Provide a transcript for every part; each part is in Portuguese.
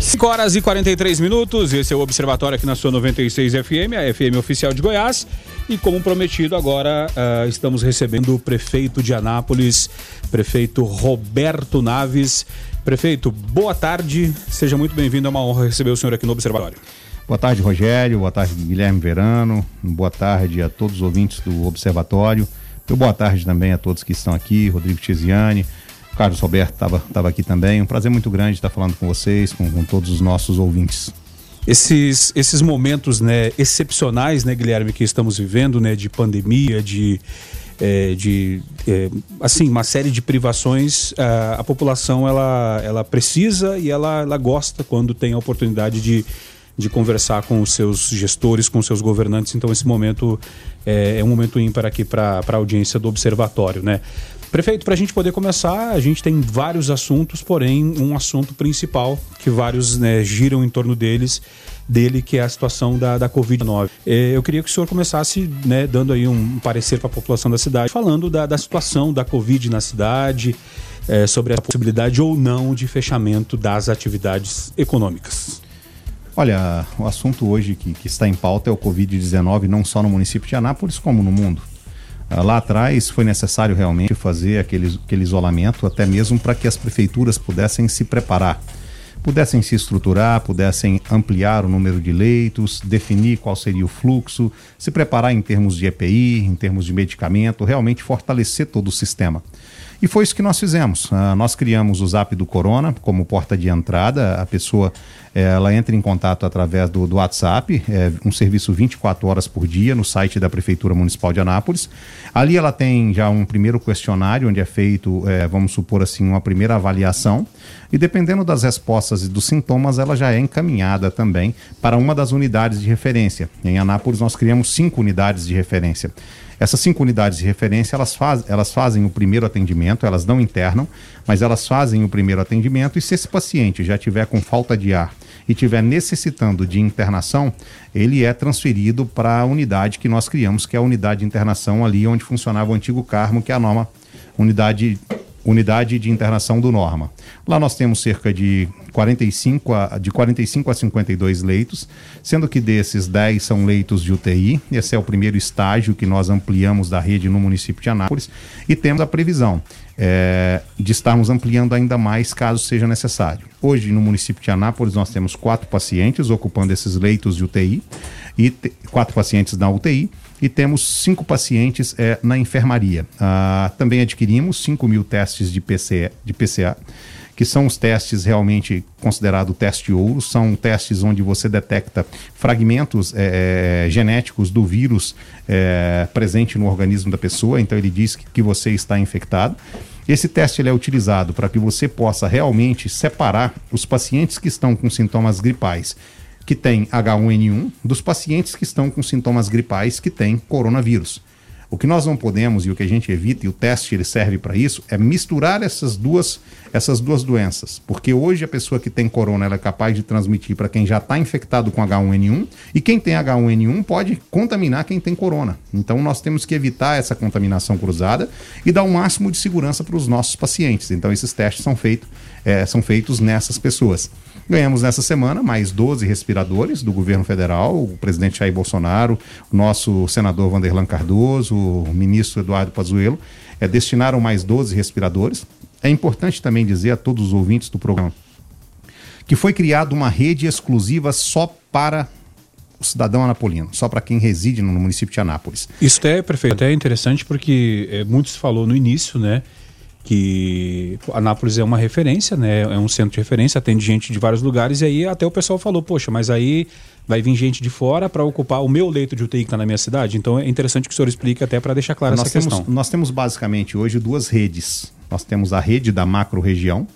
5 horas e 43 minutos, esse é o Observatório aqui na sua 96 FM, a FM oficial de Goiás. E como prometido, agora uh, estamos recebendo o prefeito de Anápolis, prefeito Roberto Naves. Prefeito, boa tarde, seja muito bem-vindo, é uma honra receber o senhor aqui no Observatório. Boa tarde, Rogério, boa tarde, Guilherme Verano, boa tarde a todos os ouvintes do Observatório, boa tarde também a todos que estão aqui, Rodrigo Tiziani, Carlos Roberto estava aqui também. Um prazer muito grande estar falando com vocês, com, com todos os nossos ouvintes. Esses, esses momentos né, excepcionais, né, Guilherme, que estamos vivendo, né, de pandemia, de, é, de é, assim, uma série de privações, a, a, população ela, ela precisa e ela, ela gosta quando tem a oportunidade de, de conversar com os seus gestores, com os seus governantes. Então, esse momento é, é um momento ímpar aqui para a audiência do Observatório, né? Prefeito, para a gente poder começar, a gente tem vários assuntos, porém um assunto principal que vários né, giram em torno deles, dele, que é a situação da, da Covid-19. É, eu queria que o senhor começasse né, dando aí um parecer para a população da cidade, falando da, da situação da Covid na cidade, é, sobre a possibilidade ou não de fechamento das atividades econômicas. Olha, o assunto hoje que, que está em pauta é o Covid-19, não só no município de Anápolis, como no mundo. Ah, lá atrás foi necessário realmente fazer aquele, aquele isolamento, até mesmo para que as prefeituras pudessem se preparar, pudessem se estruturar, pudessem ampliar o número de leitos, definir qual seria o fluxo, se preparar em termos de EPI, em termos de medicamento, realmente fortalecer todo o sistema. E foi isso que nós fizemos. Uh, nós criamos o Zap do Corona como porta de entrada. A pessoa ela entra em contato através do, do WhatsApp, é um serviço 24 horas por dia no site da Prefeitura Municipal de Anápolis. Ali ela tem já um primeiro questionário onde é feito, é, vamos supor assim, uma primeira avaliação. E dependendo das respostas e dos sintomas, ela já é encaminhada também para uma das unidades de referência. Em Anápolis nós criamos cinco unidades de referência. Essas cinco unidades de referência, elas, faz, elas fazem o primeiro atendimento, elas não internam, mas elas fazem o primeiro atendimento. E se esse paciente já tiver com falta de ar e tiver necessitando de internação, ele é transferido para a unidade que nós criamos, que é a unidade de internação ali onde funcionava o antigo Carmo, que é a norma unidade unidade de internação do Norma. Lá nós temos cerca de 45 a, de 45 a 52 leitos, sendo que desses 10 são leitos de UTI. Esse é o primeiro estágio que nós ampliamos da rede no município de Anápolis e temos a previsão é, de estarmos ampliando ainda mais caso seja necessário. Hoje, no município de Anápolis, nós temos quatro pacientes ocupando esses leitos de UTI e quatro pacientes na UTI e temos cinco pacientes é, na enfermaria. Ah, também adquirimos 5 mil testes de, PCE, de PCA, que são os testes realmente considerados teste ouro, são testes onde você detecta fragmentos é, genéticos do vírus é, presente no organismo da pessoa, então ele diz que, que você está infectado. Esse teste ele é utilizado para que você possa realmente separar os pacientes que estão com sintomas gripais que têm H1N1 dos pacientes que estão com sintomas gripais que têm coronavírus. O que nós não podemos e o que a gente evita, e o teste ele serve para isso, é misturar essas duas, essas duas doenças. Porque hoje a pessoa que tem corona é capaz de transmitir para quem já está infectado com H1N1, e quem tem H1N1 pode contaminar quem tem corona. Então nós temos que evitar essa contaminação cruzada e dar o um máximo de segurança para os nossos pacientes. Então esses testes são, feito, é, são feitos nessas pessoas. Ganhamos nessa semana mais 12 respiradores do governo federal, o presidente Jair Bolsonaro, o nosso senador Vanderlan Cardoso, o ministro Eduardo Pazuello, é, destinaram mais 12 respiradores. É importante também dizer a todos os ouvintes do programa que foi criada uma rede exclusiva só para o cidadão anapolino, só para quem reside no município de Anápolis. Isso é perfeito, até é interessante porque é, muito se falou no início, né? Que Anápolis é uma referência, né? É um centro de referência, atende gente de vários lugares e aí até o pessoal falou, poxa, mas aí vai vir gente de fora para ocupar o meu leito de UTI que está na minha cidade. Então é interessante que o senhor explique até para deixar clara nós essa temos, questão. Nós temos basicamente hoje duas redes. Nós temos a rede da macro região,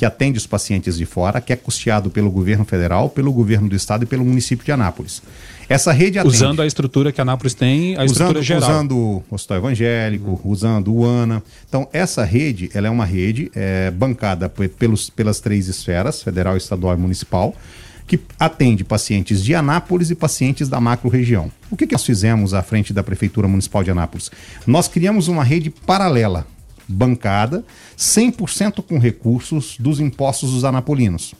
que atende os pacientes de fora, que é custeado pelo governo federal, pelo governo do estado e pelo município de Anápolis. Essa rede atende. Usando a estrutura que a Anápolis tem, a estrutura usando, geral. Usando o Hospital Evangélico, uhum. usando o ANA. Então, essa rede, ela é uma rede é, bancada pelos, pelas três esferas, federal, estadual e municipal, que atende pacientes de Anápolis e pacientes da macro-região. O que, que nós fizemos à frente da Prefeitura Municipal de Anápolis? Nós criamos uma rede paralela, bancada, 100% com recursos dos impostos dos anapolinos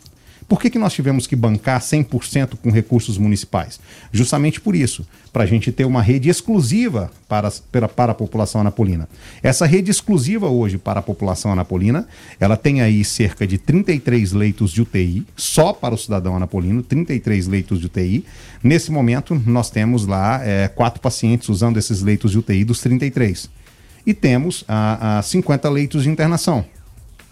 Por que, que nós tivemos que bancar 100% com recursos municipais? Justamente por isso, para a gente ter uma rede exclusiva para, para, para a população anapolina. Essa rede exclusiva hoje para a população anapolina, ela tem aí cerca de 33 leitos de UTI, só para o cidadão anapolino, 33 leitos de UTI. Nesse momento, nós temos lá é, quatro pacientes usando esses leitos de UTI dos 33. E temos a, a 50 leitos de internação,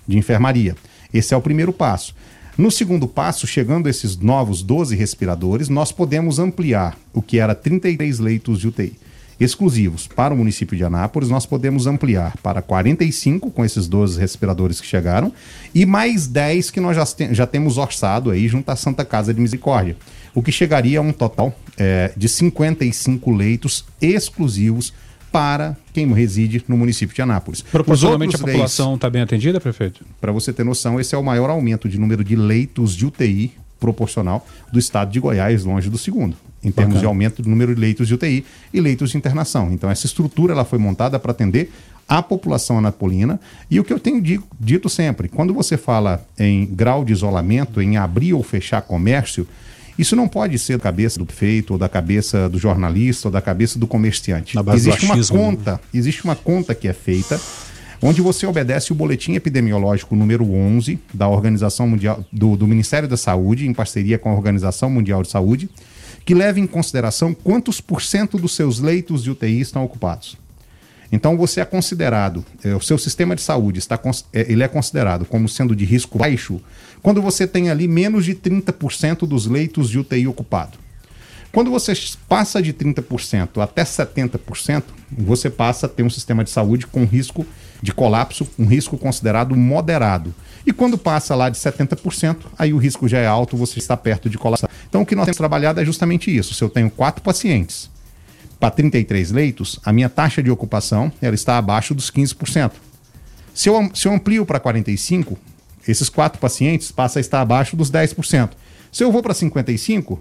de enfermaria. Esse é o primeiro passo. No segundo passo, chegando esses novos 12 respiradores, nós podemos ampliar o que era 33 leitos de UTI exclusivos para o município de Anápolis, nós podemos ampliar para 45 com esses 12 respiradores que chegaram e mais 10 que nós já, já temos orçado aí junto à Santa Casa de Misericórdia, o que chegaria a um total é, de 55 leitos exclusivos para quem reside no município de Anápolis. Proporcionalmente a população está bem atendida, prefeito? Para você ter noção, esse é o maior aumento de número de leitos de UTI proporcional do estado de Goiás, longe do segundo, em termos Bacana. de aumento do número de leitos de UTI e leitos de internação. Então, essa estrutura ela foi montada para atender a população anapolina. E o que eu tenho dito sempre, quando você fala em grau de isolamento, em abrir ou fechar comércio, isso não pode ser da cabeça do prefeito, ou da cabeça do jornalista, ou da cabeça do comerciante. Existe uma né? conta, existe uma conta que é feita onde você obedece o boletim epidemiológico número 11 da Organização Mundial do, do Ministério da Saúde, em parceria com a Organização Mundial de Saúde, que leva em consideração quantos por cento dos seus leitos de UTI estão ocupados. Então você é considerado, é, o seu sistema de saúde está, é, ele é considerado como sendo de risco baixo quando você tem ali menos de 30% dos leitos de UTI ocupado. Quando você passa de 30% até 70%, você passa a ter um sistema de saúde com risco de colapso, um risco considerado moderado. E quando passa lá de 70%, aí o risco já é alto, você está perto de colapsar. Então o que nós temos trabalhado é justamente isso. Se eu tenho quatro pacientes para 33 leitos, a minha taxa de ocupação ela está abaixo dos 15%. Se eu, se eu amplio para 45, esses quatro pacientes passam a estar abaixo dos 10%. Se eu vou para 55,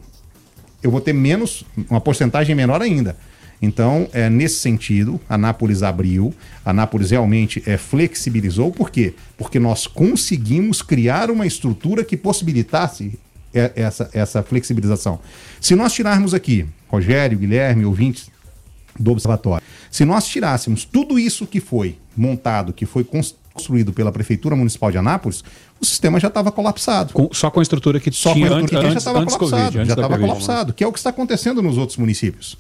eu vou ter menos, uma porcentagem menor ainda. Então, é, nesse sentido, a Nápoles abriu, a Nápoles realmente é, flexibilizou. Por quê? Porque nós conseguimos criar uma estrutura que possibilitasse é, essa, essa flexibilização. Se nós tirarmos aqui, Rogério, Guilherme, ouvintes do Observatório, se nós tirássemos tudo isso que foi montado, que foi construído pela Prefeitura Municipal de Anápolis, o sistema já estava colapsado. Com, só com a estrutura que só tinha com a estrutura antes, que já estava colapsado. COVID, já estava colapsado, que é o que está acontecendo nos outros municípios.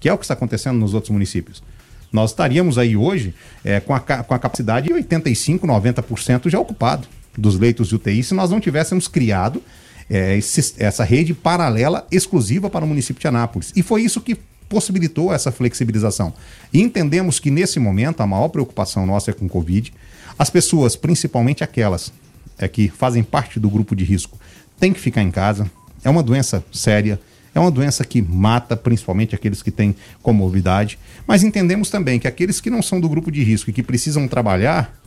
Que é o que está acontecendo nos outros municípios. Nós estaríamos aí hoje é, com, a, com a capacidade de 85%, 90% já ocupado dos leitos de UTI se nós não tivéssemos criado é, esse, essa rede paralela exclusiva para o município de Anápolis. E foi isso que possibilitou essa flexibilização. E entendemos que nesse momento a maior preocupação nossa é com o Covid. As pessoas, principalmente aquelas é, que fazem parte do grupo de risco, têm que ficar em casa. É uma doença séria, é uma doença que mata principalmente aqueles que têm comorbidade, mas entendemos também que aqueles que não são do grupo de risco e que precisam trabalhar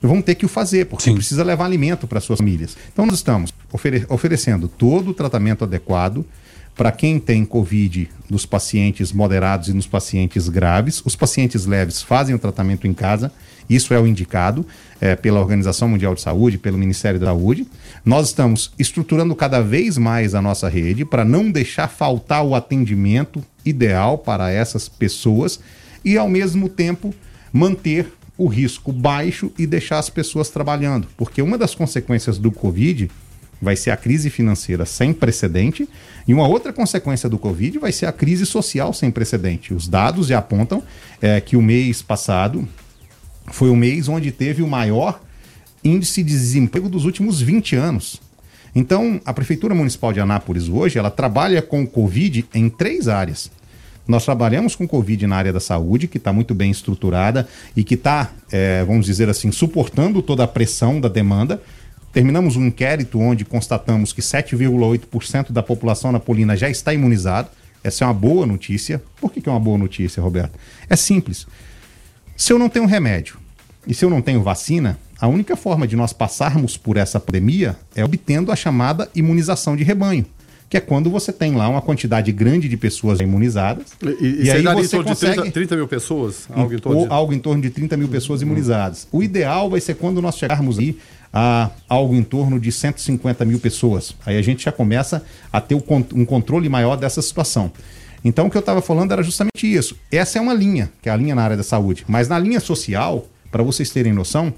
vão ter que o fazer, porque Sim. precisa levar alimento para suas famílias. Então nós estamos ofere oferecendo todo o tratamento adequado para quem tem Covid nos pacientes moderados e nos pacientes graves. Os pacientes leves fazem o tratamento em casa, isso é o indicado é, pela Organização Mundial de Saúde, pelo Ministério da Saúde. Nós estamos estruturando cada vez mais a nossa rede para não deixar faltar o atendimento ideal para essas pessoas e, ao mesmo tempo, manter o risco baixo e deixar as pessoas trabalhando. Porque uma das consequências do Covid vai ser a crise financeira sem precedente e uma outra consequência do Covid vai ser a crise social sem precedente. Os dados já apontam é, que o mês passado foi o mês onde teve o maior índice de desemprego dos últimos 20 anos. Então, a Prefeitura Municipal de Anápolis hoje, ela trabalha com o Covid em três áreas. Nós trabalhamos com Covid na área da saúde, que está muito bem estruturada e que está, é, vamos dizer assim, suportando toda a pressão da demanda. Terminamos um inquérito onde constatamos que 7,8% da população napolina já está imunizada. Essa é uma boa notícia. Por que, que é uma boa notícia, Roberto? É simples. Se eu não tenho remédio e se eu não tenho vacina, a única forma de nós passarmos por essa pandemia é obtendo a chamada imunização de rebanho que é quando você tem lá uma quantidade grande de pessoas imunizadas. E, e, e aí você consegue... de 30, 30, mil pessoas? Algo em, torno de... algo em torno de 30 mil pessoas imunizadas. O ideal vai ser quando nós chegarmos aí a algo em torno de 150 mil pessoas. Aí a gente já começa a ter um controle maior dessa situação. Então o que eu estava falando era justamente isso. Essa é uma linha, que é a linha na área da saúde. Mas na linha social, para vocês terem noção,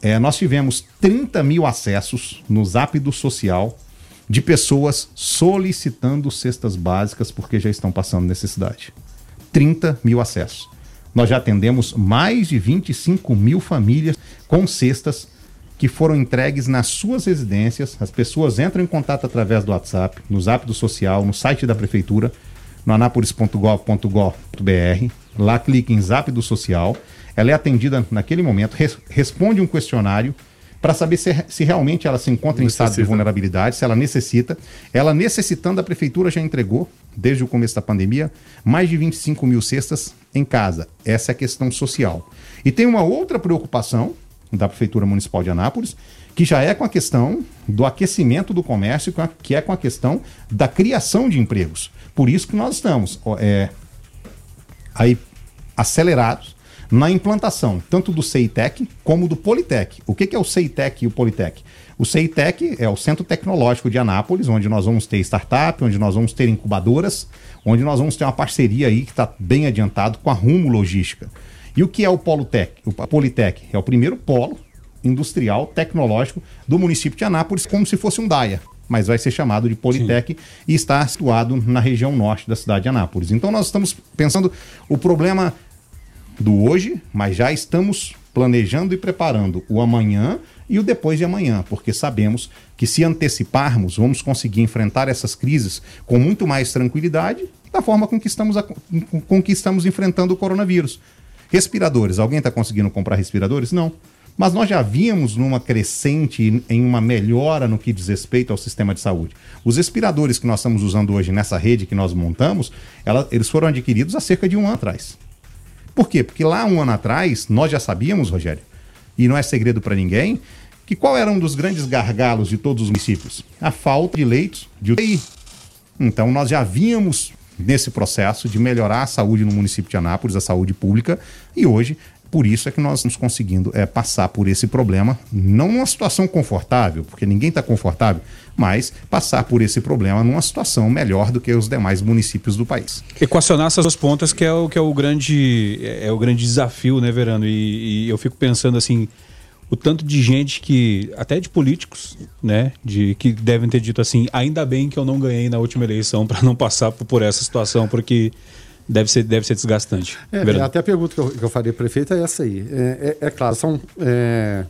é, nós tivemos 30 mil acessos no Zap do Social de pessoas solicitando cestas básicas porque já estão passando necessidade. 30 mil acessos. Nós já atendemos mais de 25 mil famílias com cestas que foram entregues nas suas residências. As pessoas entram em contato através do WhatsApp, no Zap do Social, no site da Prefeitura, no anápolis.gov.br. Lá clica em Zap do Social. Ela é atendida naquele momento, res responde um questionário para saber se, se, realmente ela se encontra necessita. em estado de vulnerabilidade, se ela necessita. Ela necessitando, a prefeitura já entregou, desde o começo da pandemia, mais de 25 mil cestas em casa. Essa é a questão social. E tem uma outra preocupação da Prefeitura Municipal de Anápolis, que já é com a questão do aquecimento do comércio, que é com a questão da criação de empregos. Por isso que nós estamos é, aí acelerados na implantação tanto do CEITEC como do Politec. O que, que é o CEITEC e o Politec? O CEITEC é o Centro Tecnológico de Anápolis, onde nós vamos ter startup, onde nós vamos ter incubadoras, onde nós vamos ter uma parceria aí que está bem adiantado com a Rumo Logística. E o que é o Politec? O Politec é o primeiro polo industrial tecnológico do município de Anápolis, como se fosse um DAIA mas vai ser chamado de Politec Sim. e está situado na região norte da cidade de Anápolis. Então nós estamos pensando o problema do hoje, mas já estamos planejando e preparando o amanhã e o depois de amanhã, porque sabemos que se anteciparmos, vamos conseguir enfrentar essas crises com muito mais tranquilidade da forma com que estamos, com que estamos enfrentando o coronavírus. Respiradores, alguém está conseguindo comprar respiradores? Não. Mas nós já víamos numa crescente, em uma melhora no que diz respeito ao sistema de saúde. Os respiradores que nós estamos usando hoje nessa rede que nós montamos, ela, eles foram adquiridos há cerca de um ano atrás. Por quê? Porque lá um ano atrás nós já sabíamos, Rogério, e não é segredo para ninguém, que qual era um dos grandes gargalos de todos os municípios? A falta de leitos de UTI. Então nós já víamos nesse processo de melhorar a saúde no município de Anápolis, a saúde pública, e hoje por isso é que nós estamos conseguindo é, passar por esse problema, não numa situação confortável, porque ninguém está confortável, mas passar por esse problema numa situação melhor do que os demais municípios do país. Equacionar essas duas pontas que é o, que é o, grande, é, é o grande desafio, né, Verano? E, e eu fico pensando assim, o tanto de gente que, até de políticos, né, de que devem ter dito assim, ainda bem que eu não ganhei na última eleição para não passar por, por essa situação, porque deve ser, deve ser desgastante. É, até a pergunta que eu, que eu faria prefeito é essa aí. É, é, é claro, são é,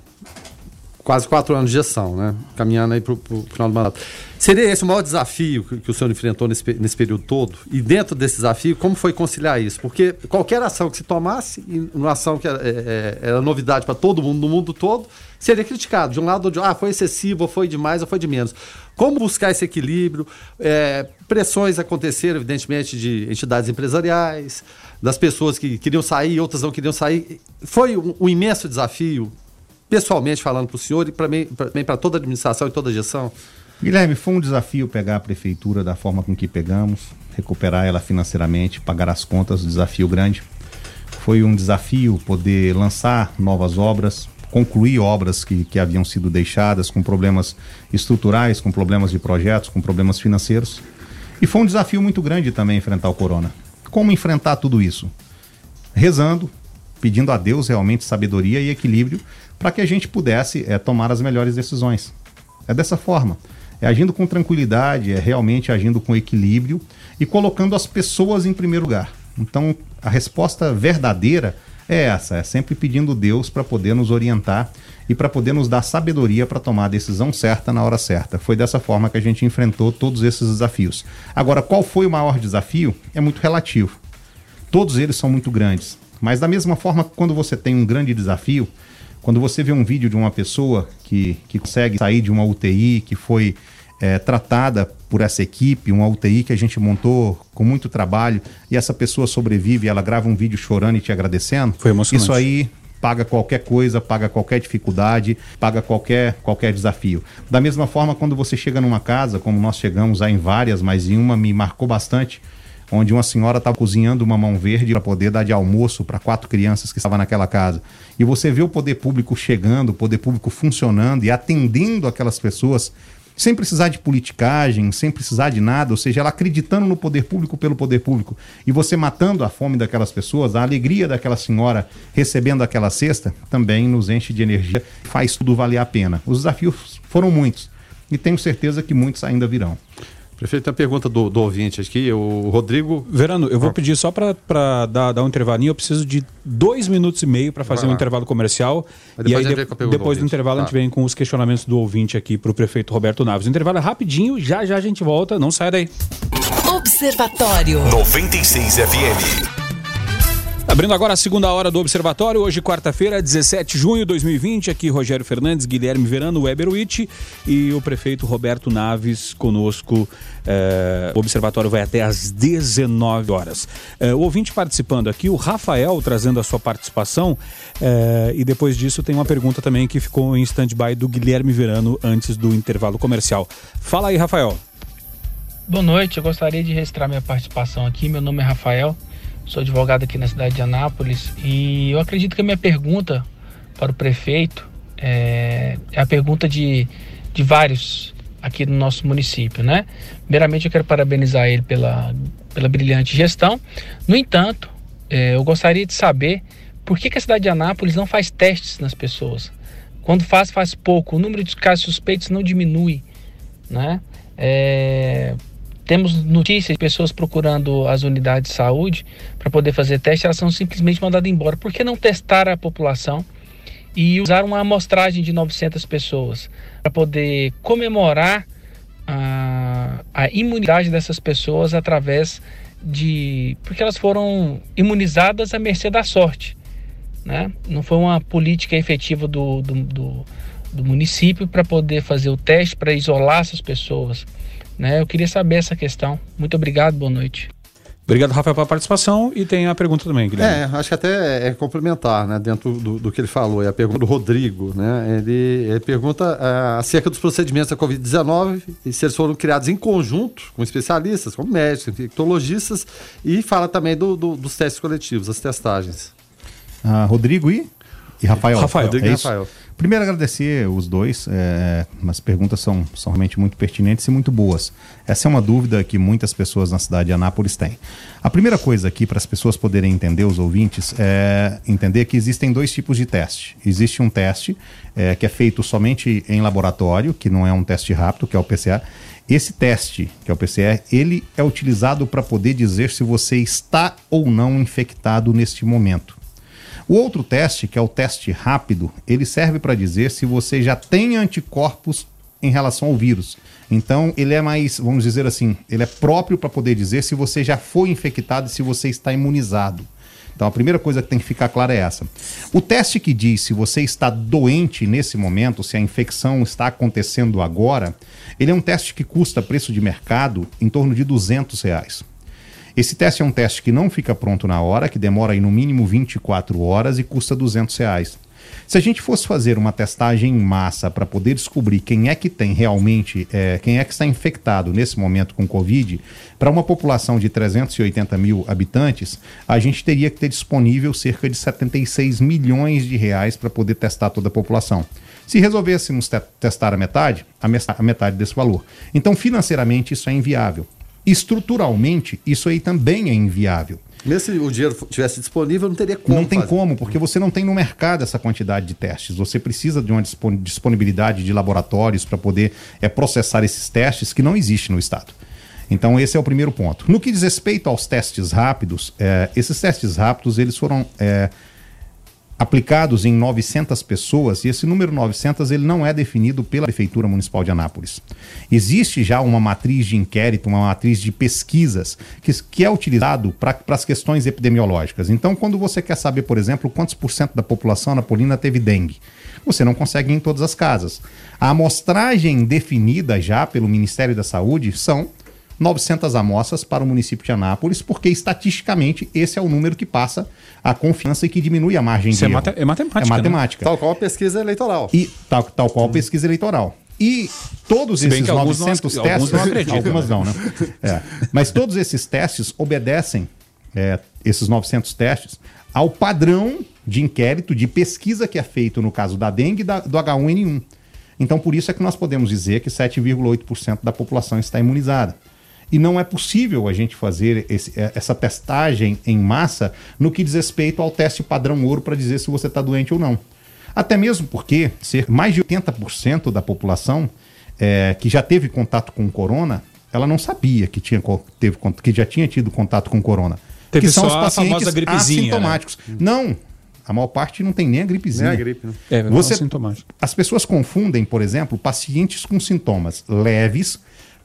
quase quatro anos de gestão, né? Caminhando aí para o final do mandato. Seria esse o maior desafio que, que, o senhor enfrentou nesse, nesse período todo? E dentro desse desafio, como foi conciliar isso? Porque qualquer ação que se tomasse, uma ação que era, é, é, era novidade para todo mundo, no mundo todo, seria criticado. De um lado ou de outro, ah, foi excessivo, ou foi de mais, ou foi de menos. Como buscar esse equilíbrio? É, pressões aconteceram, evidentemente, de entidades empresariais, das pessoas que queriam sair, outras não queriam sair. Foi um, um imenso desafio, pessoalmente falando para o senhor e também para toda a administração e toda a gestão. Guilherme, foi um desafio pegar a prefeitura da forma com que pegamos, recuperar ela financeiramente, pagar as contas, um desafio grande. Foi um desafio poder lançar novas obras, concluir obras que, que haviam sido deixadas com problemas estruturais, com problemas de projetos, com problemas financeiros. E foi um desafio muito grande também enfrentar o corona. Como enfrentar tudo isso? Rezando, pedindo a Deus realmente sabedoria e equilíbrio para que a gente pudesse é, tomar as melhores decisões. É dessa forma é agindo com tranquilidade, é realmente agindo com equilíbrio e colocando as pessoas em primeiro lugar. Então, a resposta verdadeira é essa, é sempre pedindo Deus para poder nos orientar e para poder nos dar sabedoria para tomar a decisão certa na hora certa. Foi dessa forma que a gente enfrentou todos esses desafios. Agora, qual foi o maior desafio? É muito relativo. Todos eles são muito grandes. Mas da mesma forma que quando você tem um grande desafio, quando você vê um vídeo de uma pessoa que, que consegue sair de uma UTI, que foi é, tratada por essa equipe, uma UTI que a gente montou com muito trabalho, e essa pessoa sobrevive, ela grava um vídeo chorando e te agradecendo. Foi emocionante. Isso aí paga qualquer coisa, paga qualquer dificuldade, paga qualquer, qualquer desafio. Da mesma forma, quando você chega numa casa, como nós chegamos aí em várias, mas em uma me marcou bastante, onde uma senhora estava cozinhando uma mão verde para poder dar de almoço para quatro crianças que estavam naquela casa. E você vê o poder público chegando, o poder público funcionando e atendendo aquelas pessoas sem precisar de politicagem, sem precisar de nada, ou seja, ela acreditando no poder público pelo poder público, e você matando a fome daquelas pessoas, a alegria daquela senhora recebendo aquela cesta, também nos enche de energia, faz tudo valer a pena. Os desafios foram muitos, e tenho certeza que muitos ainda virão. Prefeito, tem a pergunta do, do ouvinte aqui, o Rodrigo. Verano, eu vou pedir só para dar, dar um intervalinho, eu preciso de dois minutos e meio para fazer um intervalo comercial. e aí, de, depois do, do intervalo, tá. a gente tá. vem com os questionamentos do ouvinte aqui para o prefeito Roberto Naves. O intervalo é rapidinho, já já a gente volta, não sai daí. Observatório 96 FM. Abrindo agora a segunda hora do Observatório, hoje quarta-feira, 17 de junho de 2020, aqui Rogério Fernandes, Guilherme Verano, Weber Witt e o prefeito Roberto Naves conosco. É, o Observatório vai até às 19 horas. É, o ouvinte participando aqui, o Rafael trazendo a sua participação é, e depois disso tem uma pergunta também que ficou em stand-by do Guilherme Verano antes do intervalo comercial. Fala aí, Rafael. Boa noite, eu gostaria de registrar minha participação aqui. Meu nome é Rafael, Sou advogado aqui na cidade de Anápolis e eu acredito que a minha pergunta para o prefeito é, é a pergunta de, de vários aqui no nosso município, né? Primeiramente eu quero parabenizar ele pela, pela brilhante gestão. No entanto, é, eu gostaria de saber por que, que, a cidade de Anápolis não faz testes nas pessoas. Quando faz, faz pouco. O número de casos suspeitos não diminui, né? É, temos notícias de pessoas procurando as unidades de saúde para poder fazer teste, elas são simplesmente mandadas embora. Por que não testar a população e usar uma amostragem de 900 pessoas para poder comemorar a, a imunidade dessas pessoas através de. porque elas foram imunizadas à mercê da sorte. Né? Não foi uma política efetiva do, do, do, do município para poder fazer o teste, para isolar essas pessoas. Né? Eu queria saber essa questão. Muito obrigado, boa noite. Obrigado, Rafael, pela participação. E tem a pergunta também, Guilherme. É, acho que até é complementar, né, dentro do, do que ele falou. É a pergunta do Rodrigo, né? Ele, ele pergunta uh, acerca dos procedimentos da Covid-19 e se eles foram criados em conjunto com especialistas, como médicos, infectologistas, e fala também do, do, dos testes coletivos, as testagens. Uh, Rodrigo e? E Rafael. Rafael, Rodrigo é e Rafael. Primeiro, agradecer os dois. É, as perguntas são, são realmente muito pertinentes e muito boas. Essa é uma dúvida que muitas pessoas na cidade de Anápolis têm. A primeira coisa aqui, para as pessoas poderem entender, os ouvintes, é entender que existem dois tipos de teste. Existe um teste é, que é feito somente em laboratório, que não é um teste rápido, que é o PCR. Esse teste, que é o PCR, ele é utilizado para poder dizer se você está ou não infectado neste momento. O outro teste, que é o teste rápido, ele serve para dizer se você já tem anticorpos em relação ao vírus. Então, ele é mais, vamos dizer assim, ele é próprio para poder dizer se você já foi infectado e se você está imunizado. Então, a primeira coisa que tem que ficar clara é essa. O teste que diz se você está doente nesse momento, se a infecção está acontecendo agora, ele é um teste que custa preço de mercado em torno de 200 reais. Esse teste é um teste que não fica pronto na hora, que demora aí no mínimo 24 horas e custa 200 reais. Se a gente fosse fazer uma testagem em massa para poder descobrir quem é que tem realmente, é, quem é que está infectado nesse momento com Covid, para uma população de 380 mil habitantes, a gente teria que ter disponível cerca de 76 milhões de reais para poder testar toda a população. Se resolvêssemos te testar a metade, a metade desse valor. Então, financeiramente, isso é inviável. Estruturalmente, isso aí também é inviável. Mesmo se o dinheiro tivesse disponível, não teria como. Não tem fazer. como, porque você não tem no mercado essa quantidade de testes. Você precisa de uma disponibilidade de laboratórios para poder é, processar esses testes que não existe no Estado. Então, esse é o primeiro ponto. No que diz respeito aos testes rápidos, é, esses testes rápidos eles foram é, aplicados em 900 pessoas e esse número 900 ele não é definido pela Prefeitura Municipal de Anápolis. Existe já uma matriz de inquérito, uma matriz de pesquisas que, que é utilizado para as questões epidemiológicas. Então, quando você quer saber, por exemplo, quantos por cento da população napolina teve dengue, você não consegue ir em todas as casas. A amostragem definida já pelo Ministério da Saúde são 900 amostras para o município de Anápolis, porque estatisticamente esse é o número que passa a confiança e que diminui a margem Isso de é erro. é matemática. É matemática. Né? Tal qual a pesquisa eleitoral. E tal, tal qual a pesquisa eleitoral. E todos esses 900 não, testes. Alguns não acreditam. Algumas não, né? É. Mas todos esses testes obedecem, é, esses 900 testes, ao padrão de inquérito, de pesquisa que é feito no caso da dengue e da, do H1N1. Então, por isso é que nós podemos dizer que 7,8% da população está imunizada. E não é possível a gente fazer esse, é, essa testagem em massa no que diz respeito ao teste padrão ouro para dizer se você está doente ou não. Até mesmo porque ser mais de 80% da população é, que já teve contato com o corona, ela não sabia que, tinha, teve, que já tinha tido contato com o corona. Teve que são só os pacientes né? assintomáticos. Né? Não, a maior parte não tem nem a gripezinha. Nem a gripe, né? É, Você, as pessoas confundem, por exemplo, pacientes com sintomas leves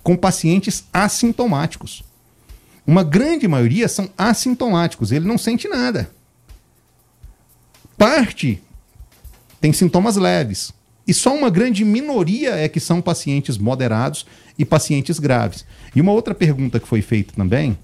com pacientes assintomáticos. Uma grande maioria são assintomáticos, ele não sente nada. Parte tem sintomas leves. E só uma grande minoria é que são pacientes moderados e pacientes graves. E uma outra pergunta que foi feita também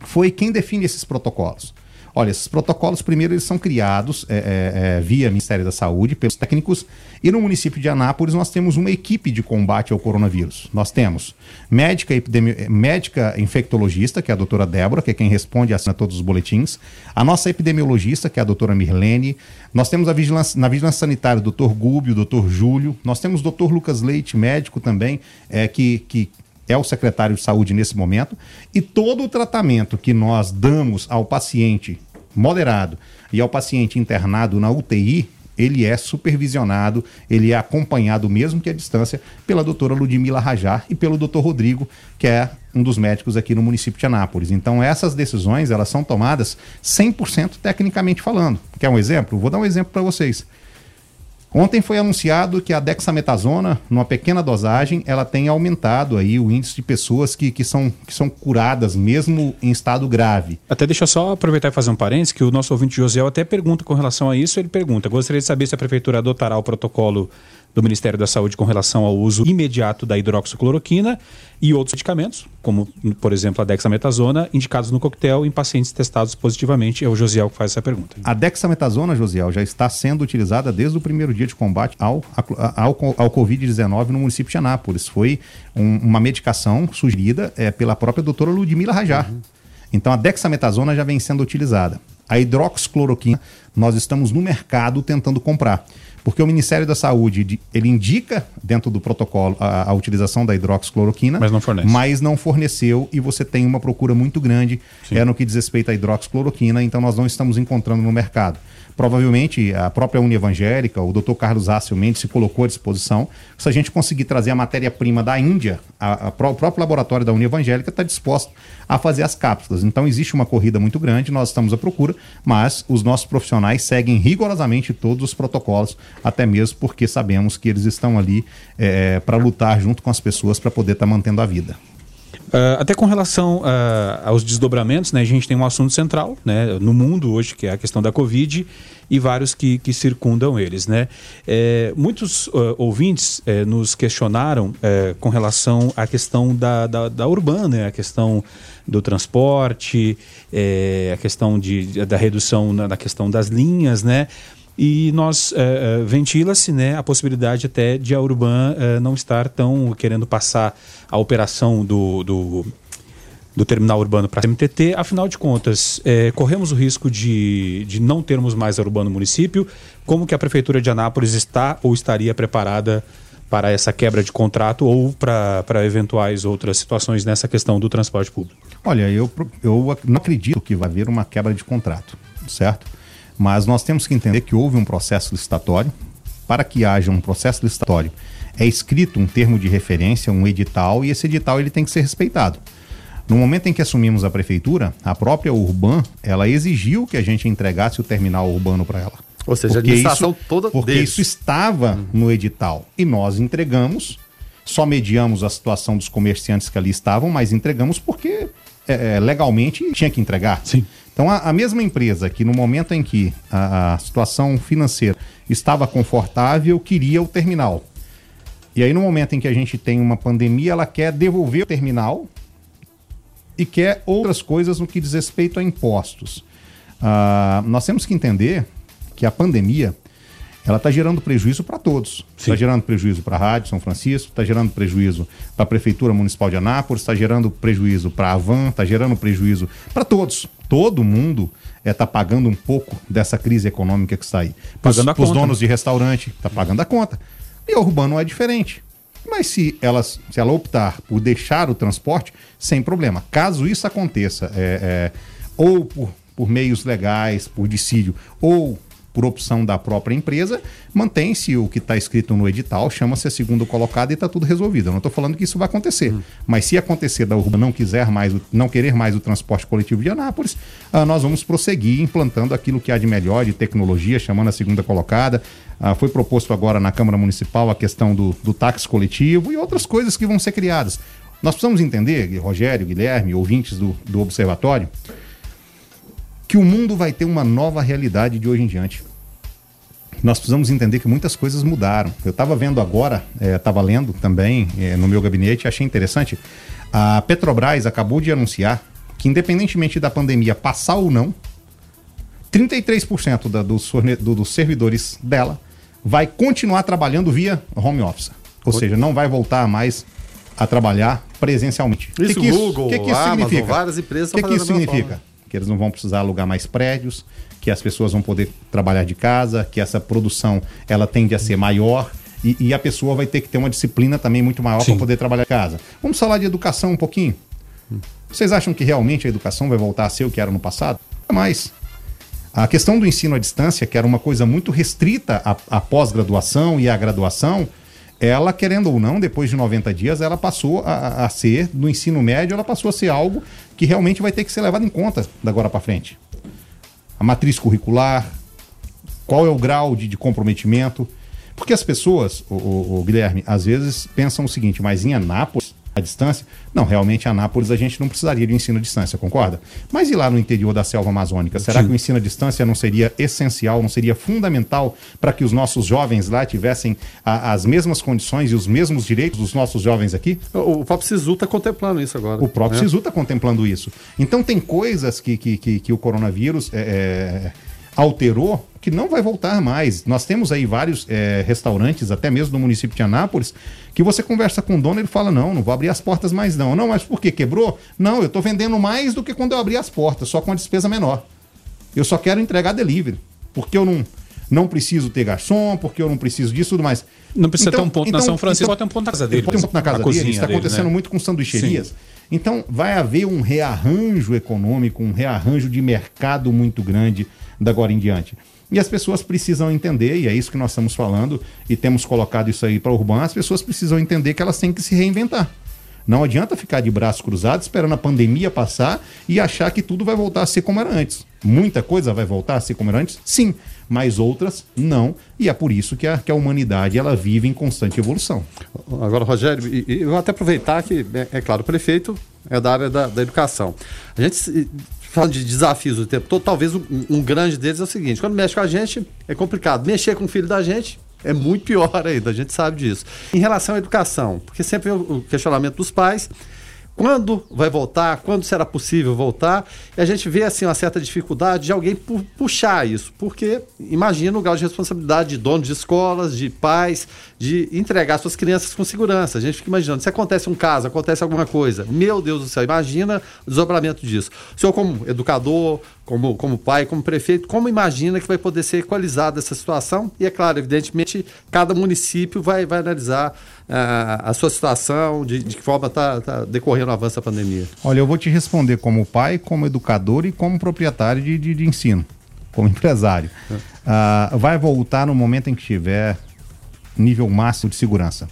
foi quem define esses protocolos. Olha, esses protocolos, primeiro, eles são criados é, é, é, via Ministério da Saúde, pelos técnicos, e no município de Anápolis nós temos uma equipe de combate ao coronavírus. Nós temos médica, epidemi... médica infectologista, que é a doutora Débora, que é quem responde e assina todos os boletins, a nossa epidemiologista, que é a doutora Mirlene, nós temos a vigilância, na vigilância sanitária o doutor Gúbio, o doutor Júlio, nós temos o doutor Lucas Leite, médico também, é, que, que é o secretário de saúde nesse momento, e todo o tratamento que nós damos ao paciente moderado e ao paciente internado na UTI, ele é supervisionado, ele é acompanhado, mesmo que à distância, pela doutora Ludmila Rajar e pelo doutor Rodrigo, que é um dos médicos aqui no município de Anápolis. Então, essas decisões, elas são tomadas 100% tecnicamente falando. Quer um exemplo? Vou dar um exemplo para vocês. Ontem foi anunciado que a dexametasona, numa pequena dosagem, ela tem aumentado aí o índice de pessoas que, que, são, que são curadas mesmo em estado grave. Até deixa eu só aproveitar e fazer um parênteses, que o nosso ouvinte José até pergunta com relação a isso, ele pergunta, gostaria de saber se a prefeitura adotará o protocolo do Ministério da Saúde com relação ao uso imediato da hidroxicloroquina e outros medicamentos, como, por exemplo, a dexametasona, indicados no coquetel em pacientes testados positivamente. É o Josiel que faz essa pergunta. A dexametasona, Josiel, já está sendo utilizada desde o primeiro dia de combate ao, ao, ao Covid-19 no município de Anápolis. Foi um, uma medicação sugerida é, pela própria doutora Ludmila Rajar. Uhum. Então, a dexametasona já vem sendo utilizada. A hidroxicloroquina, nós estamos no mercado tentando comprar. Porque o Ministério da Saúde, ele indica dentro do protocolo a, a utilização da hidroxicloroquina, mas não fornece. Mas não forneceu e você tem uma procura muito grande é, no que diz respeito à hidroxicloroquina, então nós não estamos encontrando no mercado. Provavelmente a própria Uni Evangélica, o Dr. Carlos Ácio Mendes se colocou à disposição. Se a gente conseguir trazer a matéria-prima da Índia, a, a, o próprio laboratório da Uni Evangélica está disposto a fazer as cápsulas. Então existe uma corrida muito grande, nós estamos à procura, mas os nossos profissionais seguem rigorosamente todos os protocolos, até mesmo porque sabemos que eles estão ali é, para lutar junto com as pessoas para poder estar tá mantendo a vida. Uh, até com relação uh, aos desdobramentos, né, a gente tem um assunto central né, no mundo hoje, que é a questão da Covid, e vários que, que circundam eles. Né? É, muitos uh, ouvintes é, nos questionaram é, com relação à questão da, da, da urbana, né, a questão do transporte, é, a questão de, da redução na, na questão das linhas, né? E nós uh, ventila-se né, a possibilidade até de a Urban uh, não estar tão querendo passar a operação do, do, do terminal urbano para a MTT. Afinal de contas, corremos o risco de, de não termos mais a Urban no município. Como que a Prefeitura de Anápolis está ou estaria preparada para essa quebra de contrato ou para eventuais outras situações nessa questão do transporte público? Olha, eu, eu não acredito que vai haver uma quebra de contrato, certo? Mas nós temos que entender que houve um processo licitatório. Para que haja um processo licitatório, é escrito um termo de referência, um edital, e esse edital ele tem que ser respeitado. No momento em que assumimos a prefeitura, a própria Urban, ela exigiu que a gente entregasse o terminal urbano para ela. Ou seja, porque a administração isso, toda Porque deles. isso estava hum. no edital. E nós entregamos, só mediamos a situação dos comerciantes que ali estavam, mas entregamos porque é, legalmente tinha que entregar. Sim. Então, a, a, mesma empresa que no momento em que a, a, situação financeira estava confortável, queria o terminal. E aí, no momento em que a gente tem uma pandemia, ela quer devolver o terminal e quer outras coisas no que diz respeito a impostos. Uh, nós temos que entender que a pandemia ela está gerando prejuízo para todos. Está gerando prejuízo para a Rádio São Francisco, está gerando prejuízo para a Prefeitura Municipal de Anápolis, está gerando prejuízo para a Avan, está gerando prejuízo para todos. Todo mundo está é, tá pagando um pouco dessa crise econômica que está aí. Para os donos de restaurante, está pagando a conta. E a Urbano é diferente. Mas se, elas, se ela optar por deixar o transporte, sem problema. Caso isso aconteça, é, é, ou por, por meios legais, por dissídio, ou por opção da própria empresa, mantém-se o que está escrito no edital, chama-se a segunda colocada e está tudo resolvido. Eu não estou falando que isso vai acontecer. Hum. Mas se acontecer da Urba não quiser mais, não querer mais o transporte coletivo de Anápolis, ah, nós vamos prosseguir implantando aquilo que há de melhor de tecnologia, chamando a segunda colocada. Ah, foi proposto agora na Câmara Municipal a questão do, do táxi coletivo e outras coisas que vão ser criadas. Nós precisamos entender, Rogério, Guilherme, ouvintes do, do Observatório, que o mundo vai ter uma nova realidade de hoje em diante. Nós precisamos entender que muitas coisas mudaram. Eu estava vendo agora, estava é, lendo também é, no meu gabinete, achei interessante. A Petrobras acabou de anunciar que, independentemente da pandemia passar ou não, 33% da, dos, do, dos servidores dela vai continuar trabalhando via home office. Ou Oi. seja, não vai voltar mais a trabalhar presencialmente. Isso, que que Google, isso, que que isso Amazon, significa? várias empresas O que, que isso significa? Forma que eles não vão precisar alugar mais prédios, que as pessoas vão poder trabalhar de casa, que essa produção ela tende a ser maior e, e a pessoa vai ter que ter uma disciplina também muito maior para poder trabalhar em casa. Vamos falar de educação um pouquinho. Vocês acham que realmente a educação vai voltar a ser o que era no passado? Não mais. A questão do ensino à distância, que era uma coisa muito restrita à, à pós-graduação e à graduação, ela, querendo ou não, depois de 90 dias, ela passou a, a ser, no ensino médio, ela passou a ser algo que realmente vai ter que ser levado em conta da agora para frente. A matriz curricular, qual é o grau de, de comprometimento. Porque as pessoas, o, o, o, Guilherme, às vezes pensam o seguinte, mas em Anápolis a distância? Não, realmente, Anápolis a gente não precisaria de ensino à distância, concorda? Mas e lá no interior da selva amazônica? Será Sim. que o ensino à distância não seria essencial, não seria fundamental para que os nossos jovens lá tivessem a, as mesmas condições e os mesmos direitos dos nossos jovens aqui? O, o próprio SISU está contemplando isso agora. O próprio né? SISU está contemplando isso. Então tem coisas que, que, que, que o coronavírus é, é alterou que não vai voltar mais. Nós temos aí vários é, restaurantes, até mesmo no município de Anápolis, que você conversa com o dono e ele fala: não, não vou abrir as portas mais não. Não, mas por quê? Quebrou? Não, eu estou vendendo mais do que quando eu abri as portas, só com a despesa menor. Eu só quero entregar delivery, porque eu não, não preciso ter garçom, porque eu não preciso disso tudo mais. Não precisa então, ter um ponto então, na São Francisco, então, pode ter um ponto na casa dele. Pode ter um ponto na casa dele, está acontecendo né? muito com sanduicherias. Sim. Então, vai haver um rearranjo econômico, um rearranjo de mercado muito grande da agora em diante. E as pessoas precisam entender, e é isso que nós estamos falando, e temos colocado isso aí para o Urbano, as pessoas precisam entender que elas têm que se reinventar. Não adianta ficar de braços cruzados esperando a pandemia passar e achar que tudo vai voltar a ser como era antes. Muita coisa vai voltar a ser como era antes? Sim, mas outras não. E é por isso que a, que a humanidade ela vive em constante evolução. Agora, Rogério, eu vou até aproveitar que, é, é claro, o prefeito é da área da, da educação. A gente fala de desafios o tempo todo, talvez um, um, grande deles é o seguinte: quando mexe com a gente, é complicado. Mexer com o filho da gente é muito pior ainda, a gente sabe disso. Em relação à educação, porque sempre o questionamento dos pais quando vai voltar, quando será possível voltar. E a gente vê assim uma certa dificuldade de alguém puxar isso, porque imagina o grau de responsabilidade de donos de escolas, de pais, de entregar suas crianças com segurança. A gente fica imaginando, se acontece um caso, acontece alguma coisa, meu Deus do céu, imagina o desdobramento disso. O senhor como educador, como, como pai, como prefeito, como imagina que vai poder ser equalizada essa situação? E é claro, evidentemente, cada município vai, vai analisar uh, a sua situação, de, de que forma está tá decorrendo o avanço da pandemia. Olha, eu vou te responder como pai, como educador e como proprietário de, de, de ensino, como empresário. Uh, vai voltar no momento em que tiver nível máximo de segurança.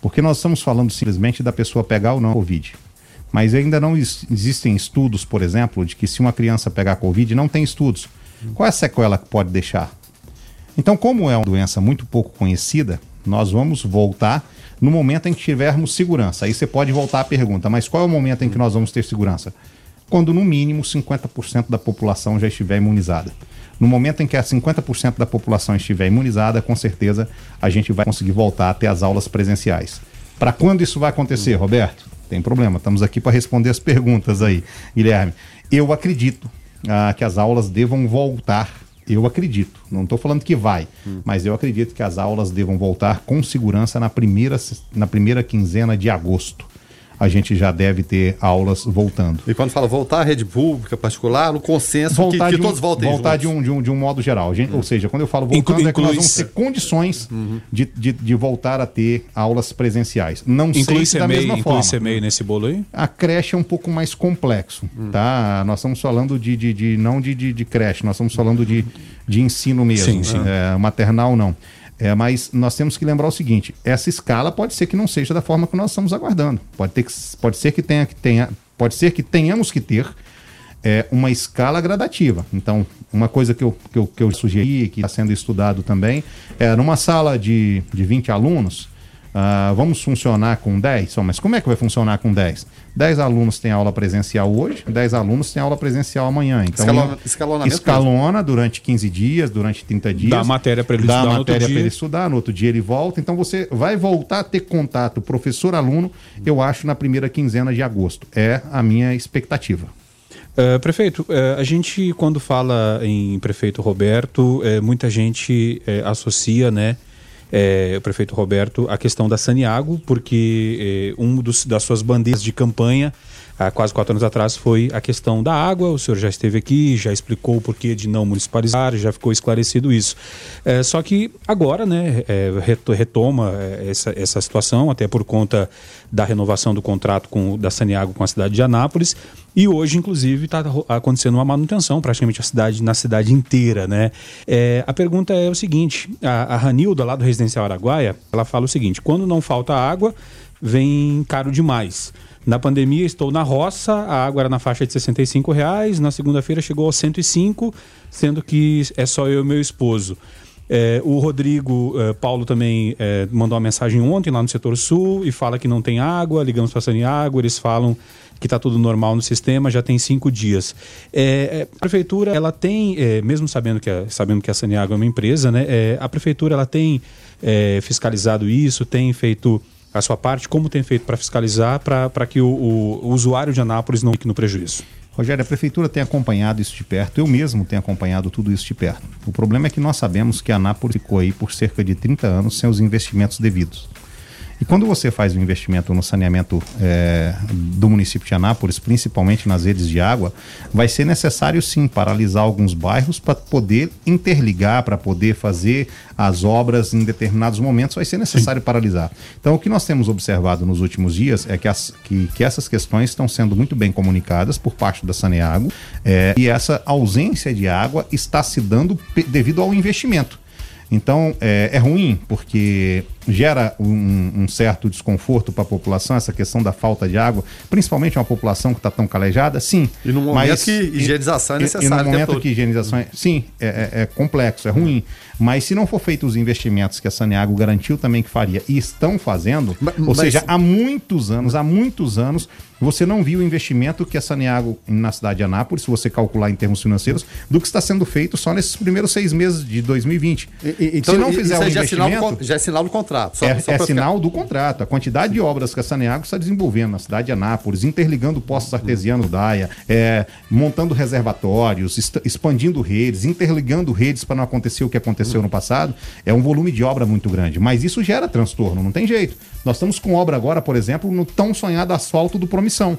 Porque nós estamos falando simplesmente da pessoa pegar ou não a Covid. Mas ainda não existem estudos, por exemplo, de que se uma criança pegar Covid, não tem estudos. Qual é a sequela que pode deixar? Então, como é uma doença muito pouco conhecida, nós vamos voltar no momento em que tivermos segurança. Aí você pode voltar à pergunta, mas qual é o momento em que nós vamos ter segurança? Quando no mínimo 50% da população já estiver imunizada. No momento em que a 50% da população estiver imunizada, com certeza a gente vai conseguir voltar até as aulas presenciais. Para quando isso vai acontecer, Roberto? Tem problema, estamos aqui para responder as perguntas aí, Guilherme. Eu acredito ah, que as aulas devam voltar Eu acredito, não estou falando que vai, hum. mas eu acredito que as aulas devam voltar com segurança na primeira, na primeira quinzena de agosto a gente já deve ter aulas voltando. E quando fala voltar à rede pública, particular, no consenso voltar que, que um, todos voltem Voltar de um, de, um, de um modo geral. Gente, uhum. Ou seja, quando eu falo voltando, Inclu é que nós vamos ter condições uhum. de, de, de, voltar a ter aulas presenciais. Não inclui sei se da mesma inclui forma. Inclui CMEI nesse bolo aí? A creche é um pouco mais complexo, uhum. tá? Nós estamos falando de, de, de não de, de, de, creche, nós estamos falando de, de ensino mesmo. Sim, sim. É, maternal, não. É, mas nós temos que lembrar o seguinte: essa escala pode ser que não seja da forma que nós estamos aguardando. Pode, ter que, pode ser que tenha que tenha, pode ser que tenhamos que ter é, uma escala gradativa. Então, uma coisa que eu, que eu, que eu sugeri, que está sendo estudado também, é numa sala de, de 20 alunos, Uh, vamos funcionar com 10? Mas como é que vai funcionar com 10? 10 alunos têm aula presencial hoje, 10 alunos têm aula presencial amanhã. Então, escalona, escalona durante 15 dias, durante 30 dias. Dá matéria para ele dá estudar. Dá matéria para ele estudar, no outro dia ele volta. Então você vai voltar a ter contato professor-aluno, eu acho, na primeira quinzena de agosto. É a minha expectativa. Uh, prefeito, uh, a gente quando fala em prefeito Roberto, uh, muita gente associa, né, é, o prefeito Roberto, a questão da Saniago, porque é, um dos, das suas bandeiras de campanha há quase quatro anos atrás foi a questão da água. O senhor já esteve aqui, já explicou o porquê de não municipalizar, já ficou esclarecido isso. É, só que agora, né, é, retoma é, essa, essa situação, até por conta da renovação do contrato com, da Saniago com a cidade de Anápolis. E hoje, inclusive, está acontecendo uma manutenção praticamente a cidade, na cidade inteira, né? É, a pergunta é o seguinte: a, a Ranilda, lá do Residencial Araguaia, ela fala o seguinte: quando não falta água, vem caro demais. Na pandemia, estou na roça, a água era na faixa de 65 reais, na segunda-feira chegou a 105, sendo que é só eu e meu esposo. É, o Rodrigo é, Paulo também é, mandou uma mensagem ontem lá no setor sul e fala que não tem água, ligamos para a água, eles falam que está tudo normal no sistema, já tem cinco dias. É, é, a prefeitura, ela tem, é, mesmo sabendo que, a, sabendo que a Saniago é uma empresa, né, a prefeitura ela tem fiscalizado isso, tem feito a sua parte, como tem feito para fiscalizar, para que o, o, usuário de Anápolis não fique no prejuízo? Rogério, a prefeitura tem acompanhado isso de perto, eu mesmo tenho acompanhado tudo isso de perto. O problema é que nós sabemos que Anápolis ficou aí por cerca de 30 anos sem os investimentos devidos. E quando você faz um investimento no saneamento é, do município de Anápolis, principalmente nas redes de água, vai ser necessário sim paralisar alguns bairros para poder interligar, para poder fazer as obras em determinados momentos, vai ser necessário sim. paralisar. Então, o que nós temos observado nos últimos dias é que, as, que, que essas questões estão sendo muito bem comunicadas por parte da Saneago é, e essa ausência de água está se dando devido ao investimento. Então, é, é ruim, porque gera um, um certo desconforto para a população, essa questão da falta de água, principalmente uma população que está tão calejada, sim. E no momento mas, que higienização é necessária. E, no momento que higienização é, sim, é, é, é, complexo, é ruim. Mas se não for feito os investimentos que a Saneago garantiu também que faria e estão fazendo, mas, ou seja, há muitos anos, há muitos anos, você não viu o investimento que a Saneago na cidade de Anápolis, se você calcular em termos financeiros, do que está sendo feito só nesses primeiros seis meses de 2020. E, e, então, se não fizer o um investimento... Já é, sinal, já é sinal do contrato contrato. Só, é, só é sinal do contrato. A quantidade de obras que a Saneago está desenvolvendo na cidade de Anápolis, interligando postos artesianos da AIA, é, montando reservatórios, expandindo redes, interligando redes para não acontecer o que aconteceu no passado, é um volume de obra muito grande. Mas isso gera transtorno, não tem jeito. Nós estamos com obra agora, por exemplo, no tão sonhado asfalto do Promissão.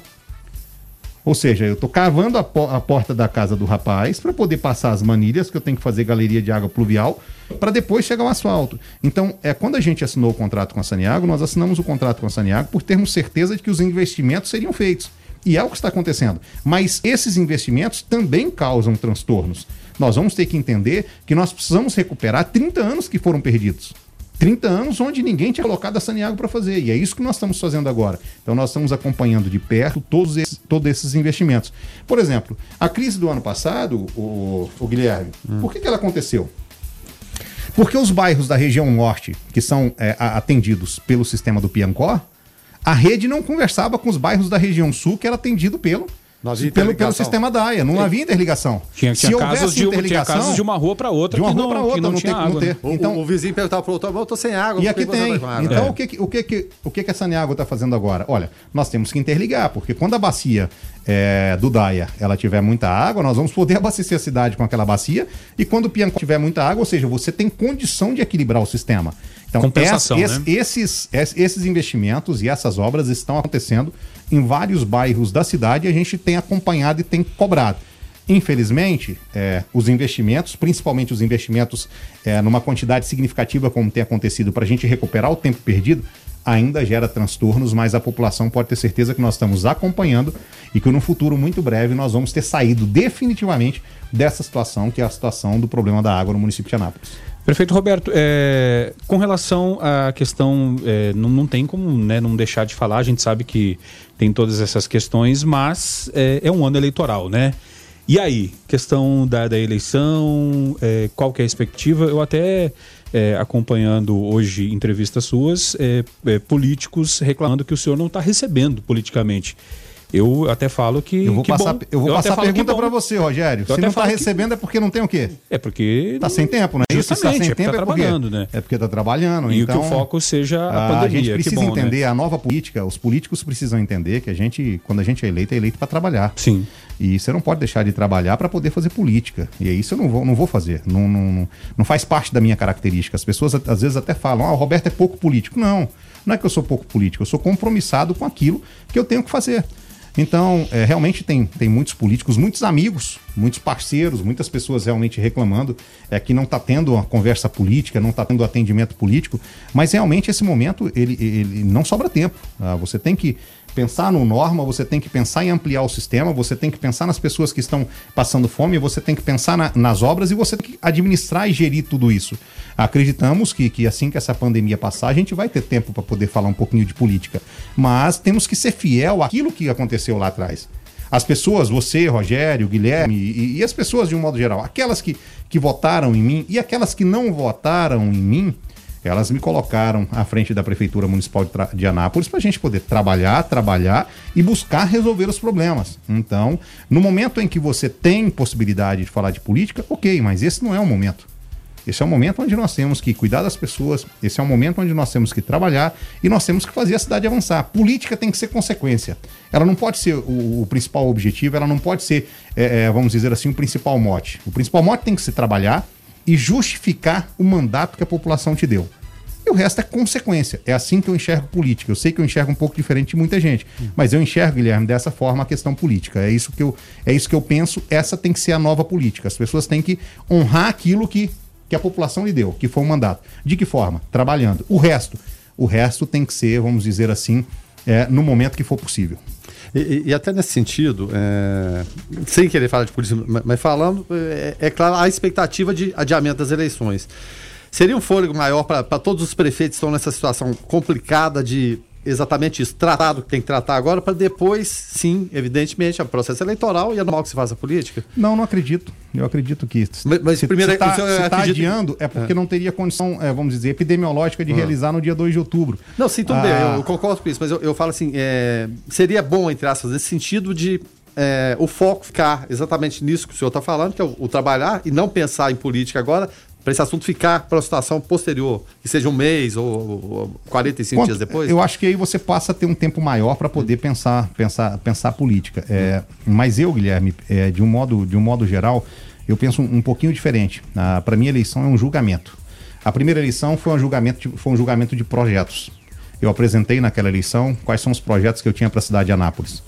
Ou seja, eu estou cavando a, po a, porta da casa do rapaz para poder passar as manilhas, que eu tenho que fazer galeria de água pluvial, para depois chegar ao asfalto. Então, é quando a gente assinou o contrato com a Saniago, nós assinamos o contrato com a Saniago por termos certeza de que os investimentos seriam feitos. E é o que está acontecendo. Mas esses investimentos também causam transtornos. Nós vamos ter que entender que nós precisamos recuperar 30 anos que foram perdidos. 30 anos onde ninguém tinha colocado a Saniago para fazer. E é isso que nós estamos fazendo agora. Então nós estamos acompanhando de perto todos esses, todos esses investimentos. Por exemplo, a crise do ano passado, o, o Guilherme, hum. por que, que ela aconteceu? Porque os bairros da região norte, que são é, atendidos pelo sistema do Piancó, a rede não conversava com os bairros da região sul, que era atendido pelo pelo, pelo sistema DAIA, não havia interligação. Tinha, tinha, Se casos de, tinha casos de uma rua para outra. De uma rua para outra, não, não, tinha água. Ter. Né? Então, o, o, vizinho perguntava para o outro, eu estou sem água. E aqui tem. Então, é. o, que, o, que, que, o que, que a Saneágua está fazendo agora? Olha, nós temos que interligar, porque quando a bacia é, do Daia ela tiver muita água, nós vamos poder abastecer a cidade com aquela bacia. E quando o Piancó tiver muita água, ou seja, você tem condição de equilibrar o sistema. Então, Compensação, es, né? esses, esses investimentos e essas obras estão acontecendo em vários bairros da cidade e a gente tem acompanhado e tem cobrado. Infelizmente, é, os investimentos, principalmente os investimentos é, numa quantidade significativa, como tem acontecido, para a gente recuperar o tempo perdido, ainda gera transtornos, mas a população pode ter certeza que nós estamos acompanhando e que no futuro muito breve nós vamos ter saído definitivamente dessa situação, que é a situação do problema da água no município de Anápolis. Prefeito Roberto, é, com relação à questão, é, não, não tem como né, não deixar de falar, a gente sabe que tem todas essas questões, mas é, é um ano eleitoral, né? E aí, questão da, da eleição, é, qual que é a expectativa? Eu até é, acompanhando hoje entrevistas suas, é, é, políticos reclamando que o senhor não está recebendo politicamente. Eu até falo que. Eu vou que passar, eu vou eu passar a pergunta para você, Rogério. Eu Se não está recebendo que... é porque não tem o quê? É porque. Está sem tempo, né? Justamente, Isso, tá sem é tempo tá é trabalhando, né? É porque está trabalhando. E então, que o foco seja a pandemia. A gente precisa bom, né? entender né? a nova política, os políticos precisam entender que a gente, quando a gente é eleito, é eleito para trabalhar. Sim. E você não pode deixar de trabalhar para poder fazer política. E isso eu não vou, não vou fazer. Não, não, não faz parte da minha característica. As pessoas às vezes até falam, ah, o Roberto é pouco político. Não, não é que eu sou pouco político, eu sou compromissado com aquilo que eu tenho que fazer. Então, é, realmente tem, tem muitos políticos, muitos amigos, muitos parceiros, muitas pessoas realmente reclamando é, que não está tendo uma conversa política, não está tendo atendimento político, mas realmente esse momento ele, ele não sobra tempo. Ah, você tem que pensar no norma, você tem que pensar em ampliar o sistema, você tem que pensar nas pessoas que estão passando fome, você tem que pensar na, nas obras e você tem que administrar e gerir tudo isso. Acreditamos que, que assim que essa pandemia passar, a gente vai ter tempo para poder falar um pouquinho de política. Mas temos que ser fiel àquilo que aconteceu lá atrás. As pessoas, você, Rogério, Guilherme e, e as pessoas de um modo geral, aquelas que, que votaram em mim e aquelas que não votaram em mim, elas me colocaram à frente da Prefeitura Municipal de, de Anápolis para a gente poder trabalhar, trabalhar e buscar resolver os problemas. Então, no momento em que você tem possibilidade de falar de política, ok, mas esse não é o momento. Esse é o momento onde nós temos que cuidar das pessoas, esse é o momento onde nós temos que trabalhar e nós temos que fazer a cidade avançar. Política tem que ser consequência. Ela não pode ser o, o principal objetivo, ela não pode ser, é, é, vamos dizer assim, o principal mote. O principal mote tem que ser trabalhar e justificar o mandato que a população te deu. E o resto é consequência. É assim que eu enxergo política. Eu sei que eu enxergo um pouco diferente de muita gente, mas eu enxergo, Guilherme, dessa forma a questão política. É isso que eu, é isso que eu penso. Essa tem que ser a nova política. As pessoas têm que honrar aquilo que, que a população lhe deu, que foi um mandato. De que forma? Trabalhando. O resto, o resto tem que ser, vamos dizer assim, é, no momento que for possível. E, e, até nesse sentido, é, sem querer falar de política, mas falando, é, é claro a expectativa de adiamento das eleições. Seria um fôlego maior para todos os prefeitos que estão nessa situação complicada de exatamente isso, tratado que tem que tratar agora, para depois, sim, evidentemente, é o processo eleitoral e é normal que se faça política? Não, não acredito. Eu acredito que. Mas, mas se, primeiro, se está tá adiando, é porque é. não teria condição, é, vamos dizer, epidemiológica de ah. realizar no dia 2 de outubro. Não, sim, tudo ah. bem, eu, eu, concordo com isso, mas eu, eu falo assim: é, seria bom, entre aspas, nesse sentido de é, o foco ficar exatamente nisso que o senhor está falando, que é o, o, trabalhar e não pensar em política agora, para esse assunto ficar para a situação posterior, que seja um mês ou, ou 45 Quanto, dias depois? Eu acho que aí você passa a ter um tempo maior para poder pensar, pensar, pensar política. É, mas eu, Guilherme, é, de, um modo, de um modo geral, eu penso um, um pouquinho diferente. Ah, para mim, a eleição é um julgamento. A primeira eleição foi um julgamento de, foi um julgamento de projetos. Eu apresentei naquela eleição quais são os projetos que eu tinha para a cidade de Anápolis.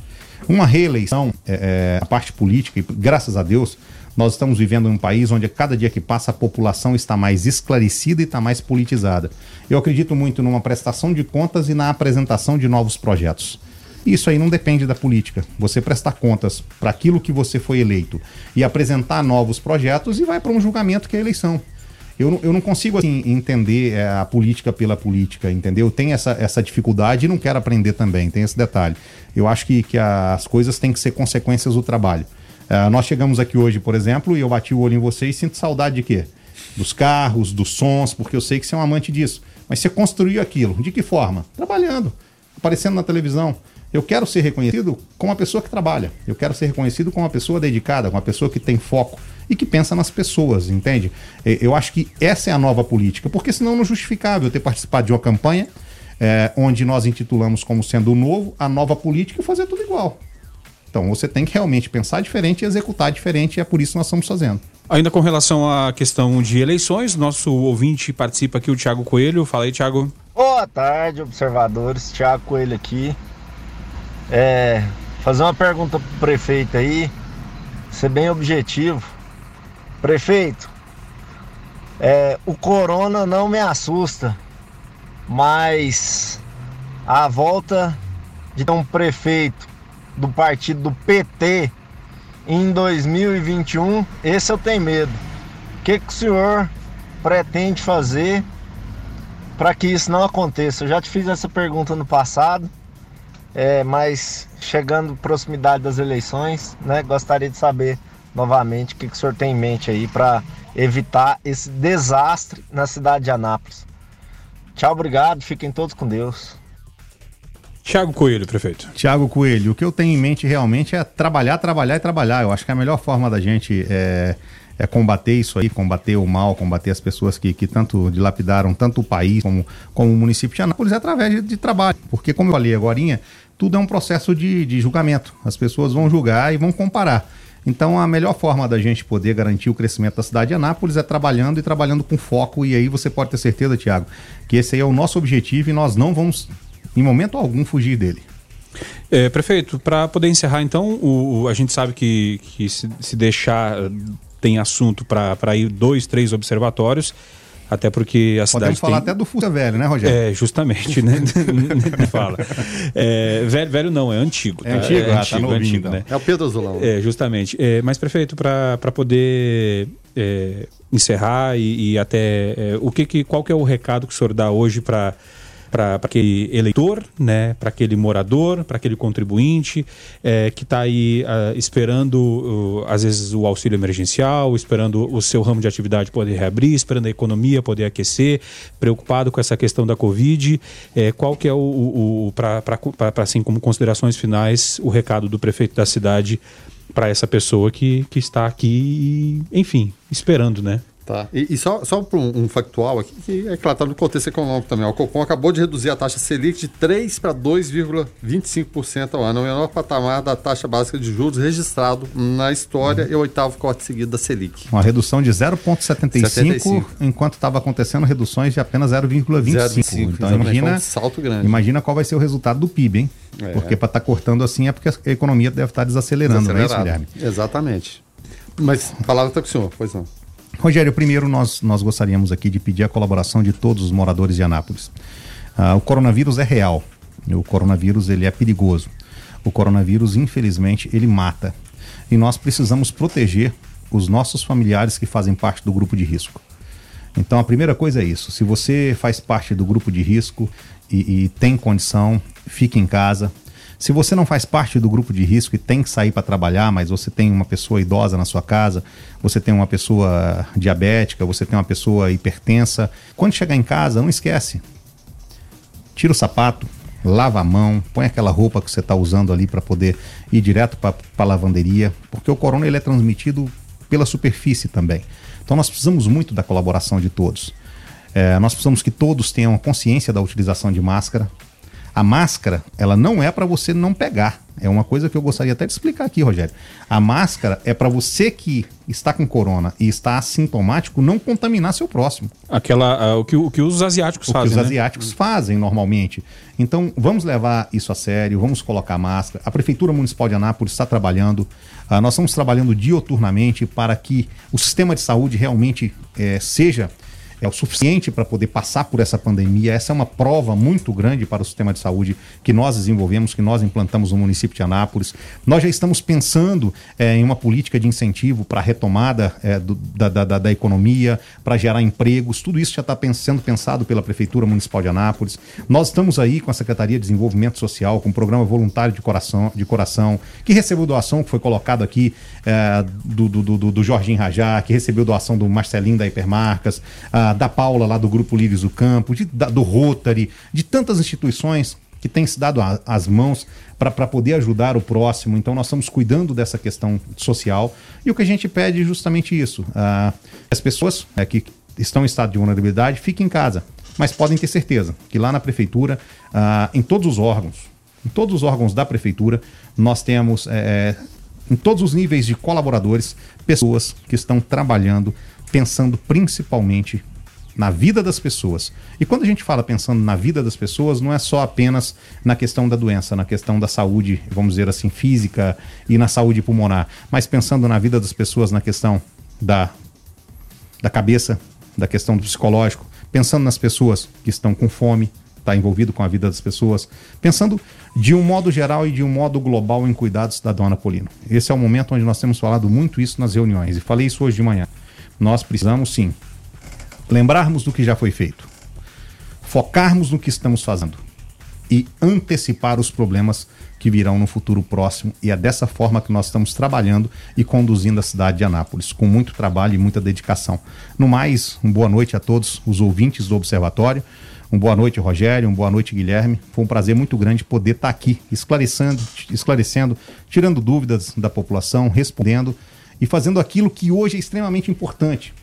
Uma reeleição, é, é, a parte política, e graças a Deus, nós estamos vivendo em um país onde cada dia que passa a população está mais esclarecida e está mais politizada. Eu acredito muito numa prestação de contas e na apresentação de novos projetos. Isso aí não depende da política. Você prestar contas para aquilo que você foi eleito e apresentar novos projetos e vai para um julgamento que é a eleição. Eu não, eu não consigo assim, entender é, a política pela política, entendeu? Tem essa, essa dificuldade e não quero aprender também, tem esse detalhe. Eu acho que, que as coisas têm que ser consequências do trabalho. Uh, nós chegamos aqui hoje, por exemplo, e eu bati o olho em você e sinto saudade de quê? Dos carros, dos sons, porque eu sei que você é um amante disso. Mas você construiu aquilo. De que forma? Trabalhando, aparecendo na televisão. Eu quero ser reconhecido como uma pessoa que trabalha. Eu quero ser reconhecido como uma pessoa dedicada, como uma pessoa que tem foco e que pensa nas pessoas, entende? Eu acho que essa é a nova política, porque senão não é justificável ter participado de uma campanha é, onde nós intitulamos como sendo o novo, a nova política e fazer tudo igual. Então você tem que realmente pensar diferente e executar diferente, e é por isso que nós estamos fazendo. Ainda com relação à questão de eleições, nosso ouvinte participa aqui, o Tiago Coelho. Fala aí, Tiago. Boa tarde, observadores. Tiago Coelho aqui. É, fazer uma pergunta pro prefeito aí, ser bem objetivo. Prefeito, é, o corona não me assusta, mas a volta de um prefeito do partido do PT em 2021, esse eu tenho medo. O que, que o senhor pretende fazer para que isso não aconteça? Eu já te fiz essa pergunta no passado, é, mas chegando proximidade das eleições, né, gostaria de saber novamente o que, que o senhor tem em mente aí para evitar esse desastre na cidade de Anápolis. Tchau, obrigado, fiquem todos com Deus. Tiago Coelho, prefeito. Tiago Coelho, o que eu tenho em mente realmente é trabalhar, trabalhar e trabalhar. Eu acho que a melhor forma da gente é, é combater isso aí, combater o mal, combater as pessoas que, que tanto dilapidaram tanto o país como, como o município de Anápolis é através de, de trabalho. Porque, como eu falei agora, tudo é um processo de, de julgamento. As pessoas vão julgar e vão comparar. Então, a melhor forma da gente poder garantir o crescimento da cidade de Anápolis é trabalhando e trabalhando com foco. E aí você pode ter certeza, Tiago, que esse aí é o nosso objetivo e nós não vamos em momento algum fugir dele. É, prefeito, para poder encerrar então, o, o, a gente sabe que, que se, se deixar tem assunto para ir dois, três observatórios. Até porque a cidade. Podemos falar tem... até do Fusta Velho, né, Rogério? É, justamente, né? fala. É, velho, velho não, é antigo. Tá? É antigo, é, ah, antigo, tá antigo então. né? É o Pedro Azulão. É, justamente. É, mas, prefeito, para poder é, encerrar e, e até. É, o que, que, qual que é o recado que o senhor dá hoje para para aquele eleitor, né, para aquele morador, para aquele contribuinte é, que está aí uh, esperando, uh, às vezes, o auxílio emergencial, esperando o seu ramo de atividade poder reabrir, esperando a economia poder aquecer, preocupado com essa questão da Covid. É, qual que é o, o, o para assim como considerações finais, o recado do prefeito da cidade para essa pessoa que, que está aqui, enfim, esperando, né? Tá. E, e só, só um, um, factual aqui, que é claro, está no contexto econômico também. O Copom acabou de reduzir a taxa Selic de 3 para 2,25% ao ano, o menor patamar da taxa básica de juros registrado na história uhum. e o oitavo corte seguido da Selic. Uma redução de 0,75, enquanto estava acontecendo reduções de apenas 0,25. Então imagina, um salto grande. imagina qual vai ser o resultado do PIB, hein? É. Porque para estar tá cortando assim é porque a economia deve estar tá desacelerando, não é isso, Guilherme? Exatamente. Mas a palavra está com o senhor, pois não. Rogério, primeiro nós, nós gostaríamos aqui de pedir a colaboração de todos os moradores de Anápolis. Ah, o coronavírus é real, o coronavírus ele é perigoso. O coronavírus, infelizmente, ele mata. E nós precisamos proteger os nossos familiares que fazem parte do grupo de risco. Então a primeira coisa é isso. Se você faz parte do grupo de risco e, e tem condição, fique em casa, se você não faz parte do grupo de risco e tem que sair para trabalhar, mas você tem uma pessoa idosa na sua casa, você tem uma pessoa diabética, você tem uma pessoa hipertensa, quando chegar em casa, não esquece. Tira o sapato, lava a mão, põe aquela roupa que você está usando ali para poder ir direto para a lavanderia, porque o corona ele é transmitido pela superfície também. Então nós precisamos muito da colaboração de todos. É, nós precisamos que todos tenham consciência da utilização de máscara, a máscara, ela não é para você não pegar. É uma coisa que eu gostaria até de explicar aqui, Rogério. A máscara é para você que está com corona e está assintomático não contaminar seu próximo. Aquela, uh, o, que, o que os asiáticos o fazem. O que os né? asiáticos fazem normalmente. Então, vamos levar isso a sério, vamos colocar máscara. A Prefeitura Municipal de Anápolis está trabalhando. Uh, nós estamos trabalhando dioturnamente para que o sistema de saúde realmente eh, seja é o suficiente para poder passar por essa pandemia. Essa é uma prova muito grande para o sistema de saúde que nós desenvolvemos, que nós implantamos no município de Anápolis. Nós já estamos pensando é, em uma política de incentivo para a retomada é, do, da, da, da, economia, para gerar empregos. Tudo isso já está sendo pensado pela Prefeitura Municipal de Anápolis. Nós estamos aí com a Secretaria de Desenvolvimento Social, com o programa voluntário de coração, de coração que recebeu doação que foi colocado aqui é, do, do, do, do Jorginho Rajá, que recebeu doação do Marcelinho da Hipermarcas, da, Paula lá do Grupo Lírios do Campo, de, da, do Rotary, de tantas instituições que tem se dado a, as mãos para poder ajudar o próximo. Então, nós estamos cuidando dessa questão social. E o que a gente pede é justamente isso: uh, as pessoas é, que estão em estado de vulnerabilidade fiquem em casa, mas podem ter certeza que lá na prefeitura, uh, em todos os órgãos, em todos os órgãos da prefeitura, nós temos, é, em todos os níveis de colaboradores, pessoas que estão trabalhando, pensando principalmente na vida das pessoas. E quando a gente fala pensando na vida das pessoas, não é só apenas na questão da doença, na questão da saúde, vamos dizer assim, física e na saúde pulmonar, mas pensando na vida das pessoas na questão da, da cabeça, da questão do psicológico, pensando nas pessoas que estão com fome, está envolvido com a vida das pessoas, pensando de um modo geral e de um modo global em cuidados da dona Polino. Esse é o momento onde nós temos falado muito isso nas reuniões e falei isso hoje de manhã. Nós precisamos sim lembrarmos do que já foi feito, focarmos no que estamos fazendo e antecipar os problemas que virão no futuro próximo. E é dessa forma que nós estamos trabalhando e conduzindo a cidade de Anápolis, com muito trabalho e muita dedicação. No mais, uma boa noite a todos os ouvintes do Observatório. Uma boa noite, Rogério. Uma boa noite, Guilherme. Foi um prazer muito grande poder estar aqui, esclarecendo, esclarecendo, tirando dúvidas da população, respondendo e fazendo aquilo que hoje é extremamente importante,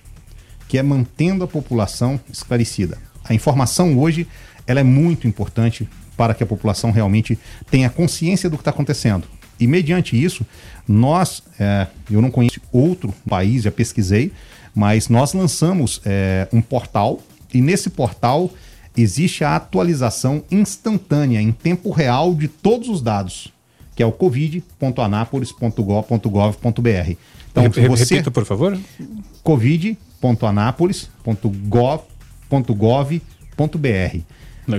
que é mantendo a população esclarecida. A informação hoje ela é muito importante para que a população realmente tenha consciência do que está acontecendo. E mediante isso, nós, é, eu não conheço outro país, já pesquisei, mas nós lançamos é, um portal e nesse portal existe a atualização instantânea, em tempo real, de todos os dados, que é o covid.anápolis.gov.br. Então, Re você... Repita, por favor. covid.anápolis.gov.br.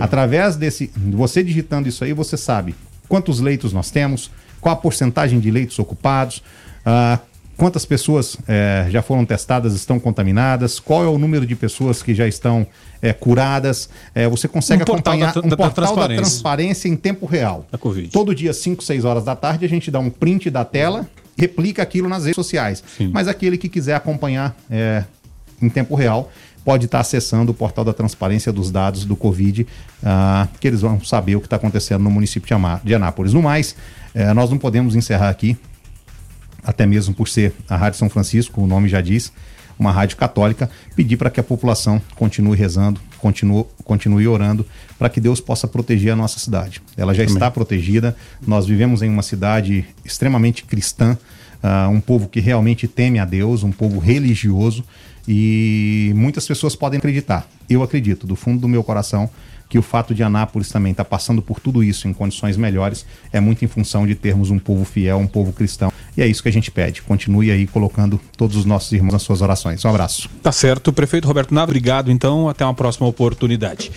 Através desse, você digitando isso aí, você sabe quantos leitos nós temos, qual a porcentagem de leitos ocupados, uh, quantas pessoas eh, já foram testadas, estão contaminadas, qual é o número de pessoas que já estão eh, curadas. Eh, você consegue um acompanhar da, um da, portal da transparência. da transparência em tempo real. Da COVID. Todo dia, 5, 6 horas da tarde, a gente dá um print da tela, replica aquilo nas redes sociais. Sim. Mas aquele que quiser acompanhar em tempo real, pode estar acessando o portal da transparência dos dados do Covid, uh, que eles vão saber o que está acontecendo no município de Anápolis. No mais, uh, nós não podemos encerrar aqui até mesmo por ser a Rádio São Francisco, o nome já diz, uma rádio católica, pedir para que a população continue rezando, continue, continue orando, para que Deus possa proteger a nossa cidade. Ela já Amém. está protegida, nós vivemos em uma cidade extremamente cristã, uh, um povo que realmente teme a Deus, um povo religioso, e muitas pessoas podem acreditar. Eu acredito, do fundo do meu coração, que o fato de Anápolis também estar tá passando por tudo isso em condições melhores é muito em função de termos um povo fiel, um povo cristão. E é isso que a gente pede. Continue aí colocando todos os nossos irmãos nas suas orações. Um abraço. Tá certo. Prefeito Roberto Nava, obrigado então. Até uma próxima oportunidade.